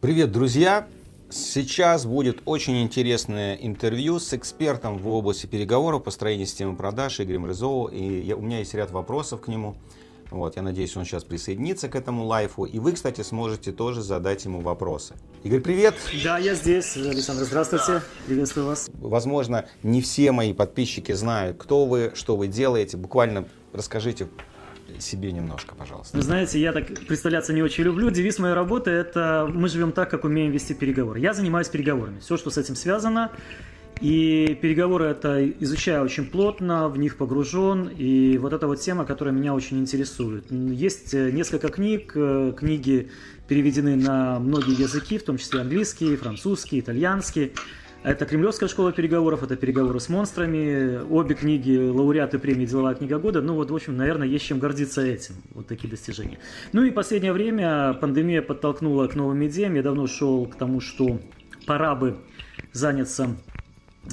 Привет, друзья! Сейчас будет очень интересное интервью с экспертом в области переговоров, построения системы продаж Игорем Рызову. И я, у меня есть ряд вопросов к нему. Вот, я надеюсь, он сейчас присоединится к этому лайфу. И вы, кстати, сможете тоже задать ему вопросы. Игорь, привет! Да, я здесь. Александр, здравствуйте. Приветствую вас. Возможно, не все мои подписчики знают, кто вы, что вы делаете. Буквально расскажите себе немножко, пожалуйста. Вы знаете, я так представляться не очень люблю. Девиз моей работы – это «Мы живем так, как умеем вести переговоры». Я занимаюсь переговорами. Все, что с этим связано. И переговоры это изучаю очень плотно, в них погружен, и вот эта вот тема, которая меня очень интересует. Есть э, несколько книг, э, книги переведены на многие языки, в том числе английский, французский, итальянский. Это Кремлевская школа переговоров, это переговоры с монстрами. Обе книги лауреаты премии «Деловая книга года». Ну вот, в общем, наверное, есть чем гордиться этим. Вот такие достижения. Ну и последнее время пандемия подтолкнула к новым идеям. Я давно шел к тому, что пора бы заняться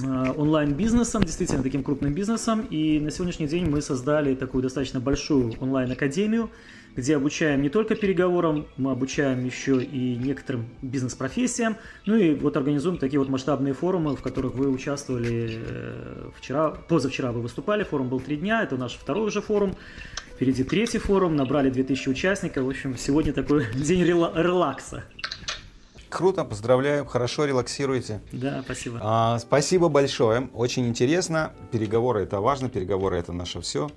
онлайн-бизнесом, действительно таким крупным бизнесом. И на сегодняшний день мы создали такую достаточно большую онлайн-академию, где обучаем не только переговорам, мы обучаем еще и некоторым бизнес-профессиям. Ну и вот организуем такие вот масштабные форумы, в которых вы участвовали э, вчера, позавчера вы выступали, форум был три дня, это наш второй уже форум. Впереди третий форум, набрали 2000 участников. В общем, сегодня такой день релакса. Круто, поздравляю, хорошо релаксируете. Да, спасибо. А, спасибо большое, очень интересно. Переговоры это важно, переговоры это наше все.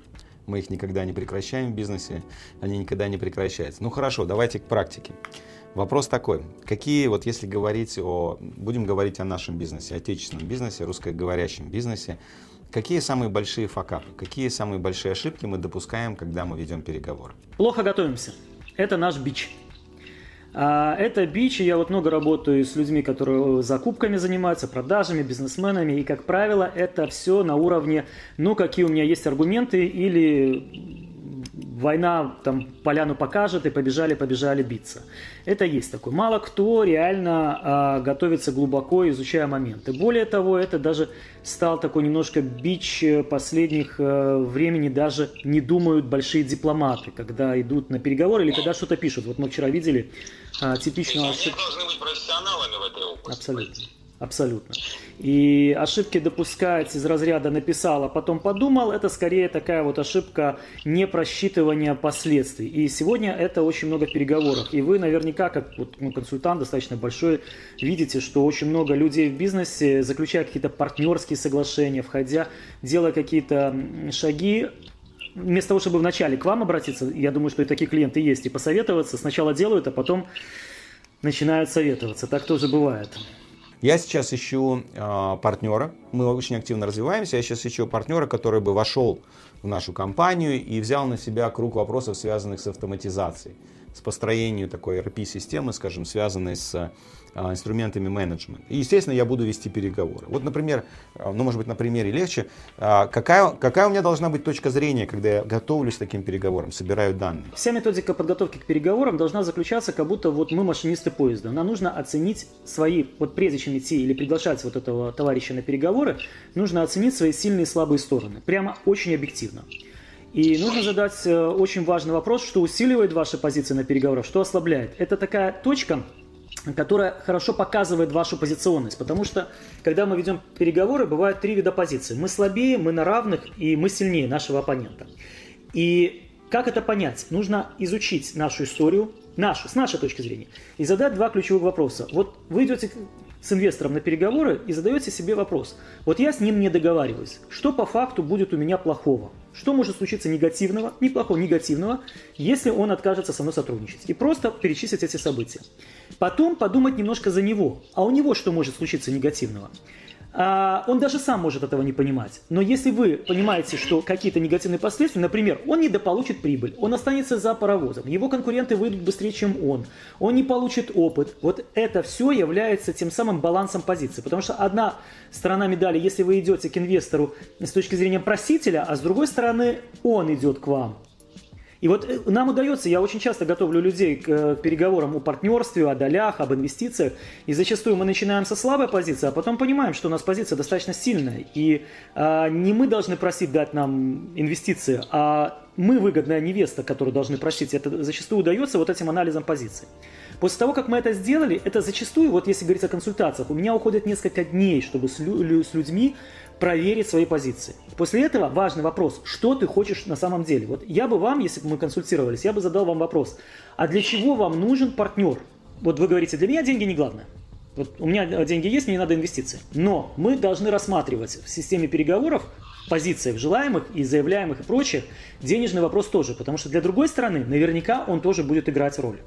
Мы их никогда не прекращаем в бизнесе, они никогда не прекращаются. Ну хорошо, давайте к практике. Вопрос такой, какие, вот если говорить о, будем говорить о нашем бизнесе, отечественном бизнесе, русскоговорящем бизнесе, какие самые большие факапы, какие самые большие ошибки мы допускаем, когда мы ведем переговоры? Плохо готовимся. Это наш бич. А, это бич, и я вот много работаю с людьми, которые закупками занимаются, продажами, бизнесменами, и, как правило, это все на уровне, ну, какие у меня есть аргументы, или война там поляну покажет, и побежали, побежали биться. Это есть такое. Мало кто реально а, готовится глубоко, изучая моменты. Более того, это даже стал такой немножко бич последних а, времени, даже не думают большие дипломаты, когда идут на переговоры или когда что-то пишут. Вот мы вчера видели а, типичного... Они должны быть профессионалами в этой области. Абсолютно. Абсолютно. И ошибки допускать из разряда написал, а потом подумал, это скорее такая вот ошибка непросчитывания последствий. И сегодня это очень много переговоров. И вы наверняка, как вот, ну, консультант достаточно большой, видите, что очень много людей в бизнесе, заключая какие-то партнерские соглашения, входя, делая какие-то шаги, вместо того, чтобы вначале к вам обратиться, я думаю, что и такие клиенты есть, и посоветоваться, сначала делают, а потом начинают советоваться. Так тоже бывает. Я сейчас ищу э, партнера, мы очень активно развиваемся, я сейчас ищу партнера, который бы вошел в нашу компанию и взял на себя круг вопросов, связанных с автоматизацией, с построением такой ERP-системы, скажем, связанной с а, инструментами менеджмента. И, естественно, я буду вести переговоры. Вот, например, а, ну, может быть, на примере легче, а, какая, какая у меня должна быть точка зрения, когда я готовлюсь к таким переговорам, собираю данные? Вся методика подготовки к переговорам должна заключаться, как будто вот мы машинисты поезда. Нам нужно оценить свои, вот прежде чем идти или приглашать вот этого товарища на переговоры, нужно оценить свои сильные и слабые стороны. Прямо очень объективно. И нужно задать э, очень важный вопрос, что усиливает ваши позиции на переговорах, что ослабляет. Это такая точка, которая хорошо показывает вашу позиционность. Потому что, когда мы ведем переговоры, бывают три вида позиций. Мы слабее, мы на равных и мы сильнее нашего оппонента. И как это понять? Нужно изучить нашу историю, нашу, с нашей точки зрения, и задать два ключевых вопроса. Вот вы идете с инвестором на переговоры и задаете себе вопрос. Вот я с ним не договариваюсь. Что по факту будет у меня плохого? Что может случиться негативного, неплохого, негативного, если он откажется со мной сотрудничать? И просто перечислить эти события. Потом подумать немножко за него. А у него что может случиться негативного? А, он даже сам может этого не понимать. Но если вы понимаете, что какие-то негативные последствия, например, он недополучит прибыль, он останется за паровозом, его конкуренты выйдут быстрее, чем он, он не получит опыт, вот это все является тем самым балансом позиции. Потому что одна сторона медали, если вы идете к инвестору с точки зрения просителя, а с другой стороны он идет к вам. И вот э, нам удается, я очень часто готовлю людей к э, переговорам о партнерстве, о долях, об инвестициях, и зачастую мы начинаем со слабой позиции, а потом понимаем, что у нас позиция достаточно сильная, и а, не мы должны просить дать нам инвестиции, а мы выгодная невеста, которую должны просить. Это зачастую удается вот этим анализом позиций. После того, как мы это сделали, это зачастую, вот если говорить о консультациях, у меня уходит несколько дней, чтобы с людьми проверить свои позиции. После этого важный вопрос, что ты хочешь на самом деле. Вот я бы вам, если бы мы консультировались, я бы задал вам вопрос, а для чего вам нужен партнер? Вот вы говорите, для меня деньги не главное. Вот у меня деньги есть, мне не надо инвестиции. Но мы должны рассматривать в системе переговоров позициях желаемых и заявляемых и прочих денежный вопрос тоже, потому что для другой стороны наверняка он тоже будет играть роль.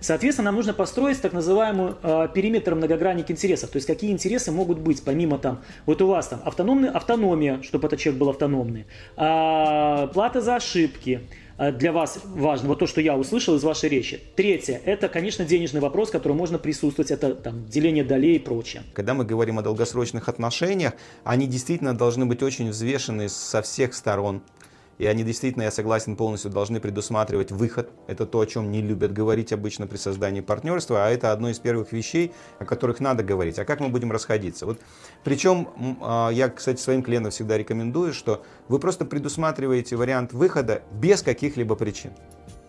Соответственно, нам нужно построить так называемый э, периметр многогранник интересов. То есть какие интересы могут быть, помимо там, вот у вас там автономная автономия, чтобы этот человек был автономный, э, плата за ошибки, для вас важно, вот то, что я услышал из вашей речи. Третье, это, конечно, денежный вопрос, который можно присутствовать, это там деление долей и прочее. Когда мы говорим о долгосрочных отношениях, они действительно должны быть очень взвешены со всех сторон. И они действительно, я согласен, полностью должны предусматривать выход. Это то, о чем не любят говорить обычно при создании партнерства, а это одно из первых вещей, о которых надо говорить. А как мы будем расходиться? Вот, причем а, я, кстати, своим клиентам всегда рекомендую, что вы просто предусматриваете вариант выхода без каких-либо причин.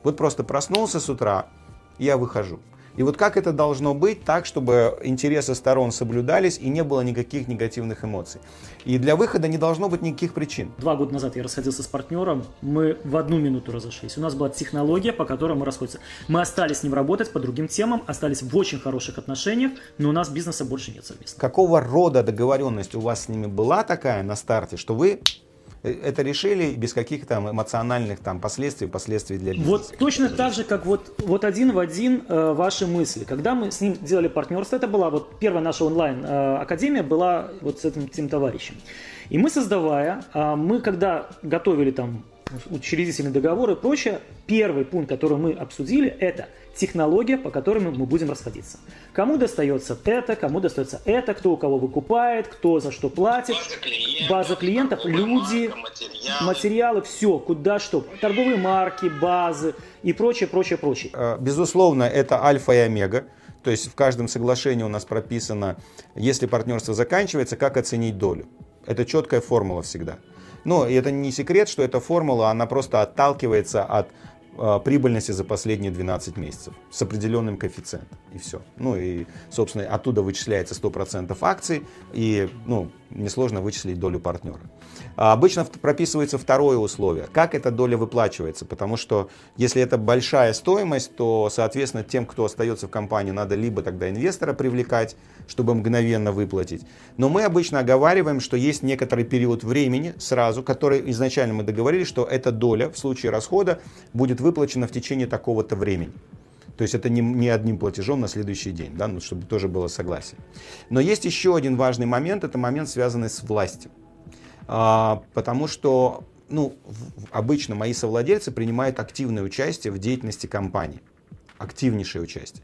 Вот просто проснулся с утра, я выхожу. И вот как это должно быть так, чтобы интересы сторон соблюдались и не было никаких негативных эмоций. И для выхода не должно быть никаких причин. Два года назад я расходился с партнером, мы в одну минуту разошлись. У нас была технология, по которой мы расходимся. Мы остались с ним работать по другим темам, остались в очень хороших отношениях, но у нас бизнеса больше нет совместно. Какого рода договоренность у вас с ними была такая на старте, что вы это решили без каких-то эмоциональных там последствий, последствий для бизнеса. Вот точно так же, как вот, вот один в один э, ваши мысли. Когда мы с ним делали партнерство, это была вот первая наша онлайн-академия, э, была вот с этим, этим товарищем. И мы создавая, э, мы когда готовили там учредительный договор и прочее, первый пункт, который мы обсудили, это технология, по которой мы будем расходиться. Кому достается это, кому достается это, кто у кого выкупает, кто за что платит, База клиентов, база клиентов люди, марка, материалы. материалы, все, куда что, торговые марки, базы и прочее, прочее, прочее. Э, безусловно, это альфа и омега. То есть в каждом соглашении у нас прописано, если партнерство заканчивается, как оценить долю. Это четкая формула всегда. Но это не секрет, что эта формула, она просто отталкивается от э, прибыльности за последние 12 месяцев с определенным коэффициентом. И все. Ну и, собственно, оттуда вычисляется 100% акций, и ну, несложно вычислить долю партнера. А обычно прописывается второе условие, как эта доля выплачивается, потому что если это большая стоимость, то, соответственно, тем, кто остается в компании, надо либо тогда инвестора привлекать, чтобы мгновенно выплатить. Но мы обычно оговариваем, что есть некоторый период времени сразу, который изначально мы договорились, что эта доля в случае расхода будет выплачена в течение такого-то времени. То есть это не, не одним платежом на следующий день, да, ну, чтобы тоже было согласие. Но есть еще один важный момент, это момент, связанный с властью. А, потому что ну, обычно мои совладельцы принимают активное участие в деятельности компании. Активнейшее участие.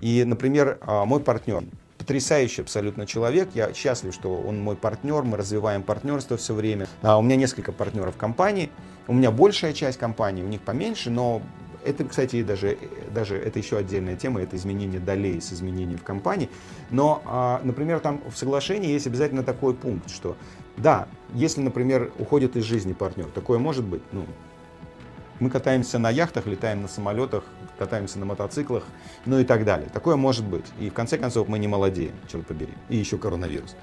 И, например, а, мой партнер, потрясающий абсолютно человек. Я счастлив, что он мой партнер, мы развиваем партнерство все время. А у меня несколько партнеров компании, у меня большая часть компании, у них поменьше, но это, кстати, даже, даже это еще отдельная тема, это изменение долей с изменением в компании. Но, а, например, там в соглашении есть обязательно такой пункт, что да, если, например, уходит из жизни партнер, такое может быть. Ну, мы катаемся на яхтах, летаем на самолетах, катаемся на мотоциклах, ну и так далее. Такое может быть. И в конце концов мы не молодеем, черт побери. И еще коронавирус.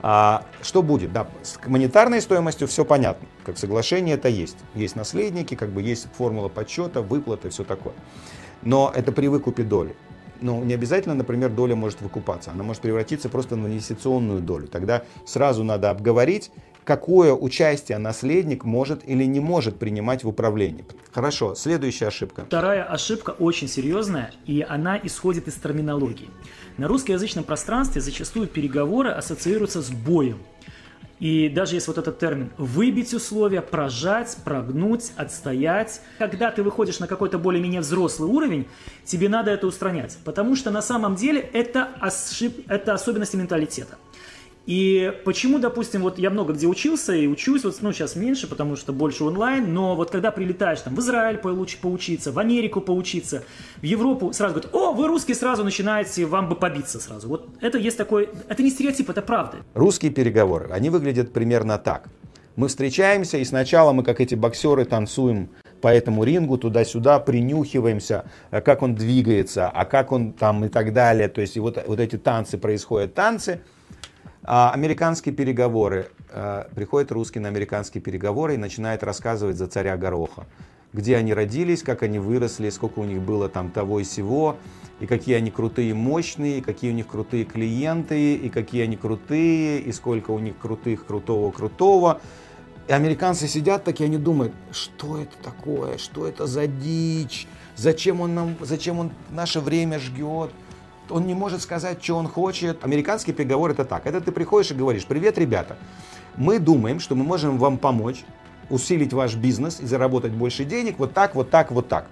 А, что будет? Да, с монетарной стоимостью все понятно. Как соглашение это есть. Есть наследники, как бы есть формула подсчета, выплаты, все такое. Но это при выкупе доли. Ну, не обязательно, например, доля может выкупаться. Она может превратиться просто в инвестиционную долю. Тогда сразу надо обговорить, какое участие наследник может или не может принимать в управлении. Хорошо, следующая ошибка. Вторая ошибка очень серьезная, и она исходит из терминологии. На русскоязычном пространстве зачастую переговоры ассоциируются с боем. И даже есть вот этот термин «выбить условия», «прожать», «прогнуть», «отстоять». Когда ты выходишь на какой-то более-менее взрослый уровень, тебе надо это устранять. Потому что на самом деле это, ошиб... это особенности менталитета. И почему, допустим, вот я много где учился и учусь, вот, ну, сейчас меньше, потому что больше онлайн, но вот когда прилетаешь там в Израиль получ, поучиться, в Америку поучиться, в Европу, сразу говорят, о, вы русские, сразу начинаете, вам бы побиться сразу. Вот это есть такой, это не стереотип, это правда. Русские переговоры, они выглядят примерно так. Мы встречаемся, и сначала мы, как эти боксеры, танцуем по этому рингу туда-сюда, принюхиваемся, э, как он двигается, а как он там и так далее. То есть и вот, вот эти танцы происходят, танцы. А американские переговоры. Э, приходит русский на американские переговоры и начинает рассказывать за царя Гороха. Где они родились, как они выросли, сколько у них было там того и сего, и какие они крутые, мощные, и какие у них крутые клиенты, и какие они крутые, и сколько у них крутых, крутого, крутого. И американцы сидят такие, они думают, что это такое, что это за дичь, зачем он нам, зачем он наше время жгет, он не может сказать, что он хочет. Американский переговор это так. Это ты приходишь и говоришь, привет, ребята, мы думаем, что мы можем вам помочь усилить ваш бизнес и заработать больше денег вот так, вот так, вот так.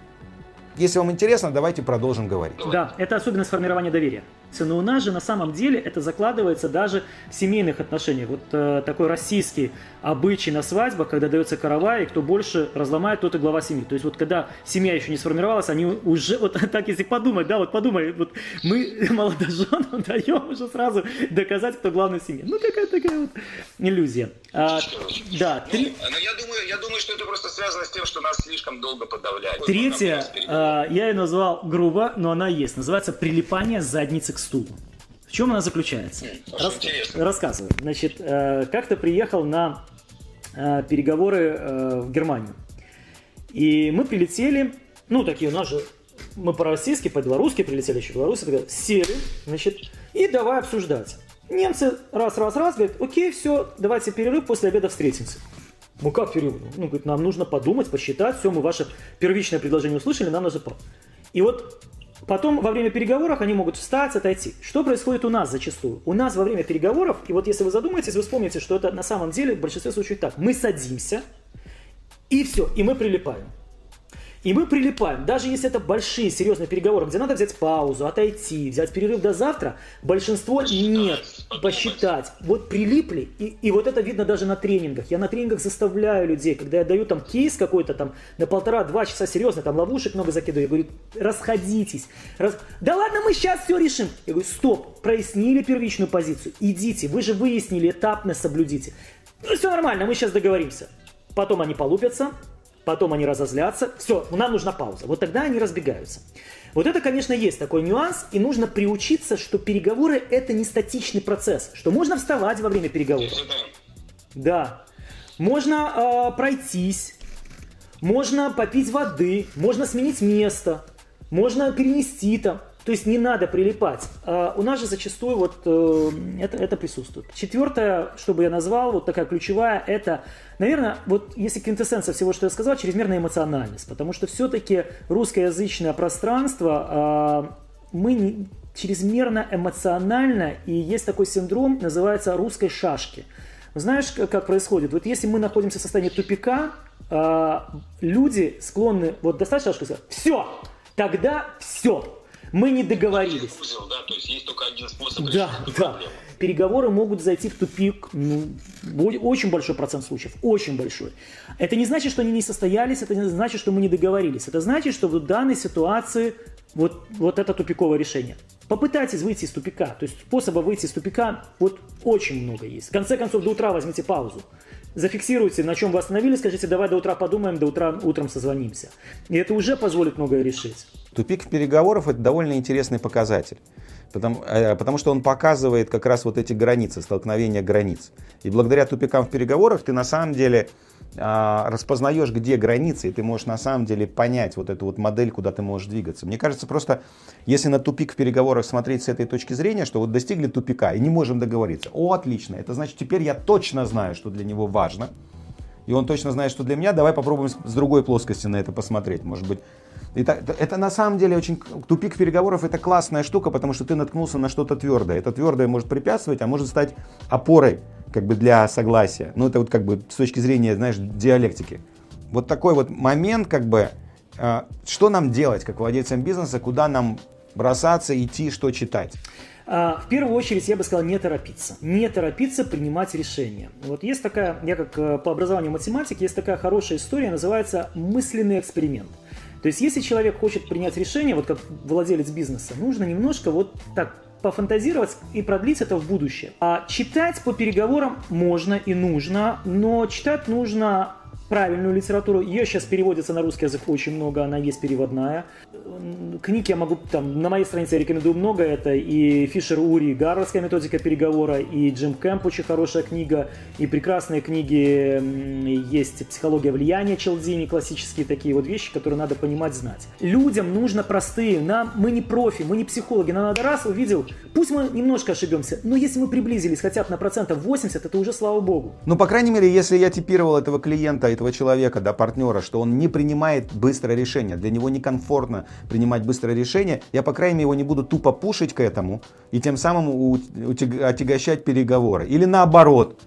Если вам интересно, давайте продолжим говорить. Да, это особенность формирования доверия. Но у нас же на самом деле это закладывается даже в семейных отношениях. Вот э, такой российский обычай на свадьбах, когда дается каравай, и кто больше разломает, тот и глава семьи. То есть вот когда семья еще не сформировалась, они уже, вот так если подумать, да, вот подумай, вот мы молодоженам даем уже сразу доказать, кто главный в семье. Ну такая такая вот иллюзия. А, да, ну, три... Но я думаю, я думаю, что это просто связано с тем, что нас слишком долго подавляют. Третье, а, я ее назвал грубо, но она есть. Называется прилипание задницы к стулу. В чем она заключается? Рас... Рассказываю. Значит, э, как-то приехал на э, переговоры э, в Германию. И мы прилетели, ну, такие у нас же, мы по-российски, по-белорусски прилетели еще белорусы, сели, значит, и давай обсуждать. Немцы раз-раз-раз говорят, окей, все, давайте перерыв, после обеда встретимся. Ну как перерыв? Ну, говорит, нам нужно подумать, посчитать, все, мы ваше первичное предложение услышали, нам нужно... И вот Потом во время переговоров они могут встать, отойти. Что происходит у нас зачастую? У нас во время переговоров, и вот если вы задумаетесь, вы вспомните, что это на самом деле в большинстве случаев так. Мы садимся, и все, и мы прилипаем. И мы прилипаем, даже если это большие, серьезные переговоры, где надо взять паузу, отойти, взять перерыв до завтра, большинство посчитать, нет, подумать. посчитать. Вот прилипли, и, и вот это видно даже на тренингах. Я на тренингах заставляю людей, когда я даю там кейс какой-то там на полтора-два часа серьезно, там ловушек много закидываю, я говорю, расходитесь. Раз... Да ладно, мы сейчас все решим. Я говорю, стоп, прояснили первичную позицию, идите, вы же выяснили, этапно соблюдите. Ну все нормально, мы сейчас договоримся. Потом они полупятся, потом они разозлятся, все, нам нужна пауза. Вот тогда они разбегаются. Вот это, конечно, есть такой нюанс, и нужно приучиться, что переговоры это не статичный процесс, что можно вставать во время переговоров. Да. Можно э, пройтись, можно попить воды, можно сменить место, можно перенести там. То есть не надо прилипать. А у нас же зачастую вот э, это, это присутствует. Четвертое, что бы я назвал, вот такая ключевая, это, наверное, вот если квинтэссенция всего, что я сказал, чрезмерная эмоциональность. Потому что все-таки русскоязычное пространство, э, мы не, чрезмерно эмоционально, и есть такой синдром, называется русской шашки. Знаешь, как происходит? Вот если мы находимся в состоянии тупика, э, люди склонны, вот достать шашку и сказать, все, тогда все, мы не договорились. Узел, да, то есть есть только один способ да, да. Переговоры могут зайти в тупик, ну, очень большой процент случаев, очень большой. Это не значит, что они не состоялись, это не значит, что мы не договорились. Это значит, что в данной ситуации вот, вот это тупиковое решение. Попытайтесь выйти из тупика. То есть способа выйти из тупика вот очень много есть. В конце концов, до утра возьмите паузу зафиксируйте, на чем вы остановились, скажите, давай до утра подумаем, до утра утром созвонимся. И это уже позволит многое решить. Тупик переговоров – это довольно интересный показатель. Потому, э, потому что он показывает как раз вот эти границы, столкновения границ. И благодаря тупикам в переговорах ты на самом деле распознаешь, где границы, и ты можешь на самом деле понять вот эту вот модель, куда ты можешь двигаться. Мне кажется, просто если на тупик в переговорах смотреть с этой точки зрения, что вот достигли тупика и не можем договориться, о, отлично, это значит, теперь я точно знаю, что для него важно, и он точно знает, что для меня, давай попробуем с другой плоскости на это посмотреть, может быть. Это, это на самом деле очень тупик переговоров это классная штука, потому что ты наткнулся на что-то твердое. Это твердое может препятствовать, а может стать опорой как бы для согласия. Ну, это вот как бы с точки зрения, знаешь, диалектики. Вот такой вот момент, как бы, э, что нам делать, как владельцам бизнеса, куда нам бросаться, идти, что читать? А, в первую очередь я бы сказал не торопиться. Не торопиться принимать решения. Вот есть такая, я как э, по образованию математик, есть такая хорошая история, называется мысленный эксперимент. То есть если человек хочет принять решение, вот как владелец бизнеса, нужно немножко вот так пофантазировать и продлить это в будущее. А читать по переговорам можно и нужно, но читать нужно правильную литературу. Ее сейчас переводится на русский язык очень много, она есть переводная. Книг я могу, там, на моей странице я рекомендую много, это и Фишер Ури, Гарвардская методика переговора, и Джим Кэмп, очень хорошая книга, и прекрасные книги есть «Психология влияния» Челдини, классические такие вот вещи, которые надо понимать, знать. Людям нужно простые, нам, мы не профи, мы не психологи, нам надо раз увидел, пусть мы немножко ошибемся, но если мы приблизились хотя бы на процентов 80, это уже слава богу. Ну, по крайней мере, если я типировал этого клиента, этого человека, да, партнера, что он не принимает быстрое решение, для него некомфортно принимать быстрое решение, я, по крайней мере, его не буду тупо пушить к этому и тем самым отягощать переговоры. Или наоборот.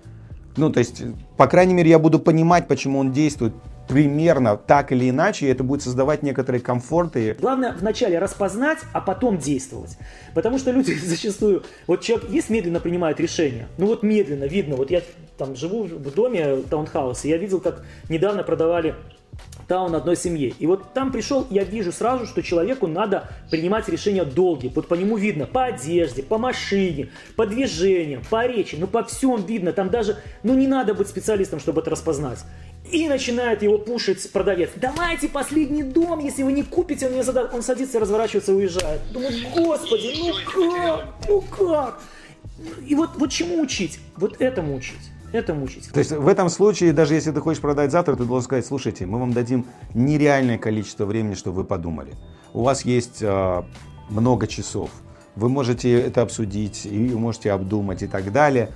Ну, то есть, по крайней мере, я буду понимать, почему он действует примерно так или иначе, и это будет создавать некоторые комфорты. Главное вначале распознать, а потом действовать. Потому что люди зачастую, вот человек есть медленно принимает решение, ну вот медленно, видно, вот я там живу в доме таунхауса, я видел, как недавно продавали таун одной семье. И вот там пришел, я вижу сразу, что человеку надо принимать решения долгие. Вот по нему видно, по одежде, по машине, по движениям, по речи, ну по всем видно. Там даже, ну не надо быть специалистом, чтобы это распознать. И начинает его пушить продавец. Давайте последний дом, если вы не купите, он мне задаст. Он садится, разворачивается и уезжает. Думаю, господи, ну как? Ну как? И вот, вот чему учить? Вот этому учить это мучить. То есть в этом случае, даже если ты хочешь продать завтра, ты должен сказать, слушайте, мы вам дадим нереальное количество времени, чтобы вы подумали. У вас есть э, много часов. Вы можете это обсудить, и можете обдумать и так далее.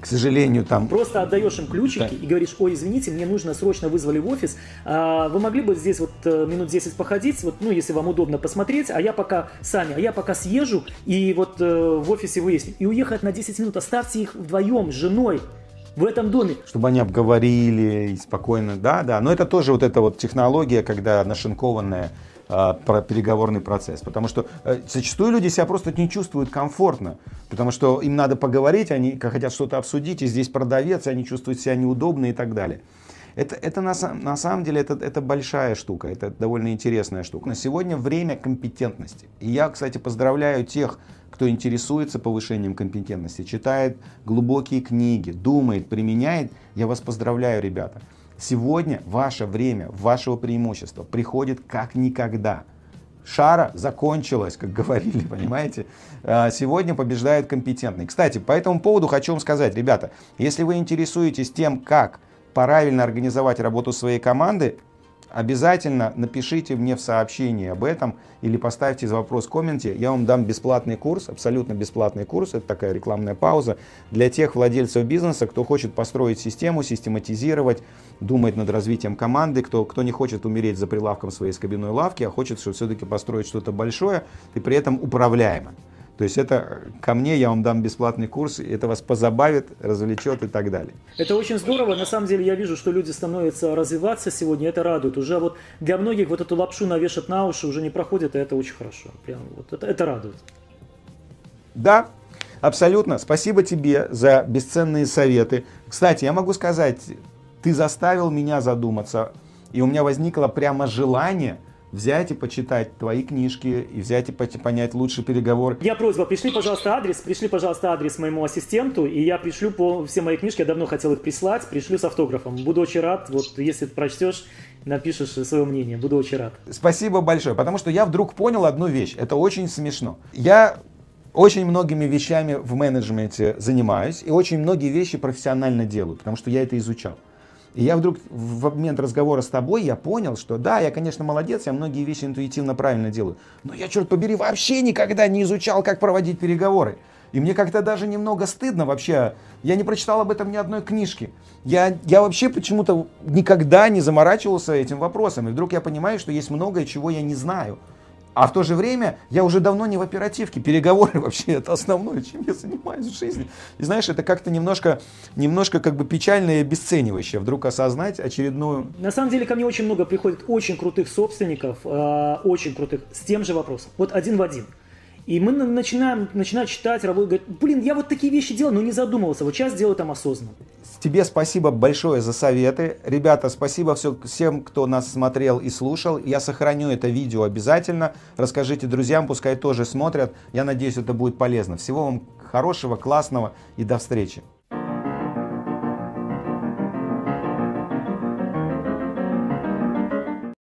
К сожалению, там... Просто отдаешь им ключики да. и говоришь, ой, извините, мне нужно срочно вызвали в офис. А, вы могли бы здесь вот э, минут 10 походить, вот, ну, если вам удобно посмотреть, а я пока, сами, а я пока съезжу и вот э, в офисе выясню. И уехать на 10 минут, оставьте их вдвоем с женой, в этом доме. Чтобы они обговорили и спокойно, да, да. Но это тоже вот эта вот технология, когда нашинкованная про переговорный процесс. Потому что э, зачастую люди себя просто не чувствуют комфортно. Потому что им надо поговорить, они хотят что-то обсудить, и здесь продавец, и они чувствуют себя неудобно и так далее. Это, это на, на самом деле это, это большая штука, это довольно интересная штука. На сегодня время компетентности. И я, кстати, поздравляю тех, кто интересуется повышением компетентности, читает глубокие книги, думает, применяет, я вас поздравляю, ребята. Сегодня ваше время, вашего преимущества приходит как никогда. Шара закончилась, как говорили, понимаете? А, сегодня побеждает компетентный. Кстати, по этому поводу хочу вам сказать, ребята, если вы интересуетесь тем, как правильно организовать работу своей команды, обязательно напишите мне в сообщении об этом или поставьте вопрос в комменте. Я вам дам бесплатный курс, абсолютно бесплатный курс. Это такая рекламная пауза для тех владельцев бизнеса, кто хочет построить систему, систематизировать, думать над развитием команды, кто, кто не хочет умереть за прилавком своей скобяной лавки, а хочет все-таки построить что-то большое и при этом управляемо. То есть это ко мне, я вам дам бесплатный курс, это вас позабавит, развлечет и так далее. Это очень здорово. На самом деле я вижу, что люди становятся развиваться сегодня, это радует. Уже вот для многих вот эту лапшу навешать на уши уже не проходит, и это очень хорошо. Прям вот это, это радует. Да, абсолютно. Спасибо тебе за бесценные советы. Кстати, я могу сказать, ты заставил меня задуматься, и у меня возникло прямо желание – взять и почитать твои книжки и взять и понять лучший переговор. Я просьба, пришли, пожалуйста, адрес, пришли, пожалуйста, адрес моему ассистенту, и я пришлю по все мои книжки, я давно хотел их прислать, пришлю с автографом. Буду очень рад, вот если ты прочтешь, напишешь свое мнение, буду очень рад. Спасибо большое, потому что я вдруг понял одну вещь, это очень смешно. Я очень многими вещами в менеджменте занимаюсь и очень многие вещи профессионально делаю, потому что я это изучал. И я вдруг в момент разговора с тобой я понял, что да, я, конечно, молодец, я многие вещи интуитивно правильно делаю, но я, черт побери, вообще никогда не изучал, как проводить переговоры. И мне как-то даже немного стыдно вообще. Я не прочитал об этом ни одной книжки. Я, я вообще почему-то никогда не заморачивался этим вопросом. И вдруг я понимаю, что есть многое, чего я не знаю. А в то же время я уже давно не в оперативке. Переговоры вообще это основное, чем я занимаюсь в жизни. И знаешь, это как-то немножко, немножко как бы печально и обесценивающе. Вдруг осознать очередную... На самом деле ко мне очень много приходит очень крутых собственников, э, очень крутых, с тем же вопросом. Вот один в один. И мы начинаем, начинаем читать, работать, говорить, блин, я вот такие вещи делал, но не задумывался, вот сейчас делаю там осознанно. Тебе спасибо большое за советы. Ребята, спасибо все, всем, кто нас смотрел и слушал. Я сохраню это видео обязательно. Расскажите друзьям, пускай тоже смотрят. Я надеюсь, это будет полезно. Всего вам хорошего, классного и до встречи.